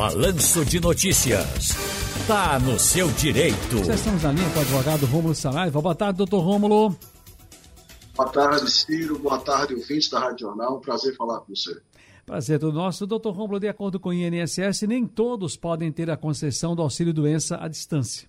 Balanço de Notícias. Tá no seu direito. Já estamos na linha com o advogado Rômulo Saraiva. Boa tarde, doutor Rômulo. Boa tarde, Ciro. Boa tarde, ouvintes da Rádio Jornal. Um prazer falar com você. Prazer do nosso. Doutor Rômulo, de acordo com o INSS, nem todos podem ter a concessão do auxílio-doença à distância.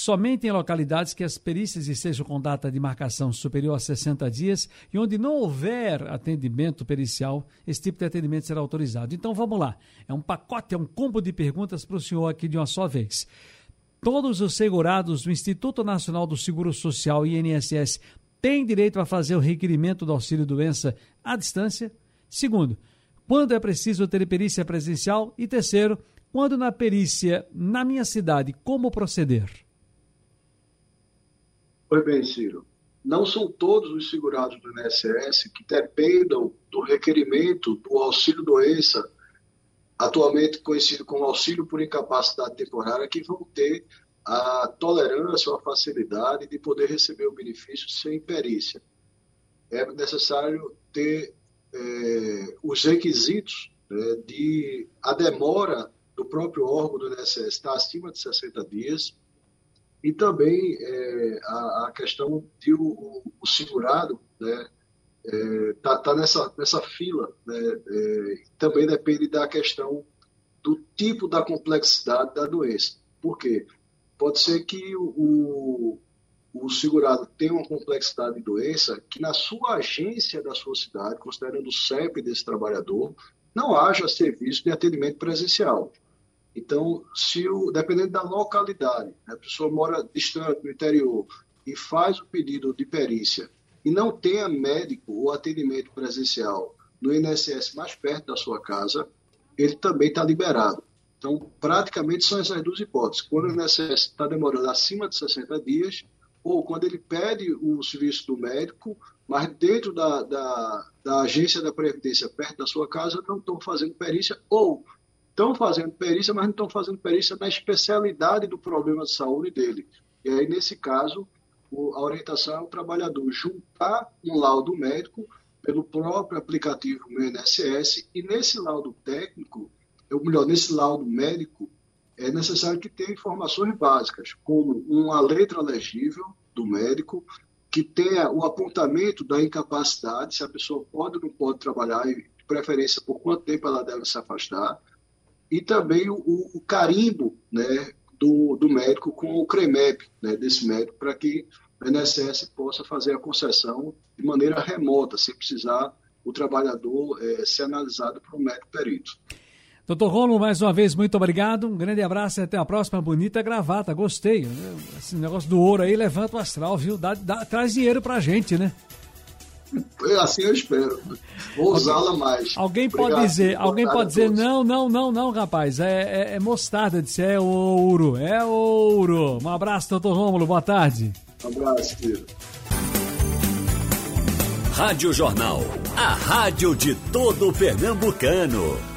Somente em localidades que as perícias estejam com data de marcação superior a 60 dias e onde não houver atendimento pericial, esse tipo de atendimento será autorizado. Então vamos lá. É um pacote, é um combo de perguntas para o senhor aqui de uma só vez. Todos os segurados do Instituto Nacional do Seguro Social, INSS, têm direito a fazer o requerimento do auxílio-doença à distância? Segundo, quando é preciso ter perícia presencial e terceiro, quando na perícia na minha cidade, como proceder? Pois bem, Ciro, não são todos os segurados do INSS que dependam do requerimento do auxílio doença, atualmente conhecido como auxílio por incapacidade temporária, que vão ter a tolerância ou a facilidade de poder receber o benefício sem perícia. É necessário ter é, os requisitos né, de a demora do próprio órgão do INSS está acima de 60 dias e também é, a, a, questão de o, o segurado né, é, tá, tá, nessa, nessa fila né, é, também depende da questão do tipo da complexidade da doença. Por quê? Pode ser que o, o segurado tem uma complexidade de doença que na sua agência da sua cidade, considerando o CEP desse trabalhador, não haja serviço de atendimento presencial. Então, se o, dependendo da localidade, né, a pessoa mora distante, no interior, e faz o pedido de perícia e não tenha médico ou atendimento presencial no INSS mais perto da sua casa, ele também está liberado. Então, praticamente são essas duas hipóteses. Quando o INSS está demorando acima de 60 dias, ou quando ele pede o serviço do médico, mas dentro da, da, da agência da Previdência, perto da sua casa, não estão fazendo perícia, ou estão fazendo perícia, mas não estão fazendo perícia na especialidade do problema de saúde dele. E aí, nesse caso, a orientação é o trabalhador juntar um laudo médico pelo próprio aplicativo Meu INSS, e nesse laudo técnico, ou melhor, nesse laudo médico, é necessário que tenha informações básicas, como uma letra legível do médico, que tenha o apontamento da incapacidade, se a pessoa pode ou não pode trabalhar, e de preferência por quanto tempo ela deve se afastar, e também o, o carimbo né, do, do, médico com o CREMEP né, desse médico, para que o INSS possa fazer a concessão de maneira remota, sem precisar o trabalhador é, ser analisado por um médico perito. Doutor Romulo, mais uma vez, muito obrigado. Um grande abraço e até a próxima. Bonita gravata, gostei. Esse negócio do ouro aí levanta o astral, viu? Dá, dá, traz dinheiro pra gente, né? Assim eu espero. Vou usá-la mais. Alguém Obrigado, pode dizer, alguém pode dizer, não, não, não, não, rapaz. É, é, é mostarda, disse, é ouro, é ouro. Um abraço, doutor Rômulo, boa tarde. Um abraço, filho. Rádio Jornal, a rádio de todo pernambucano.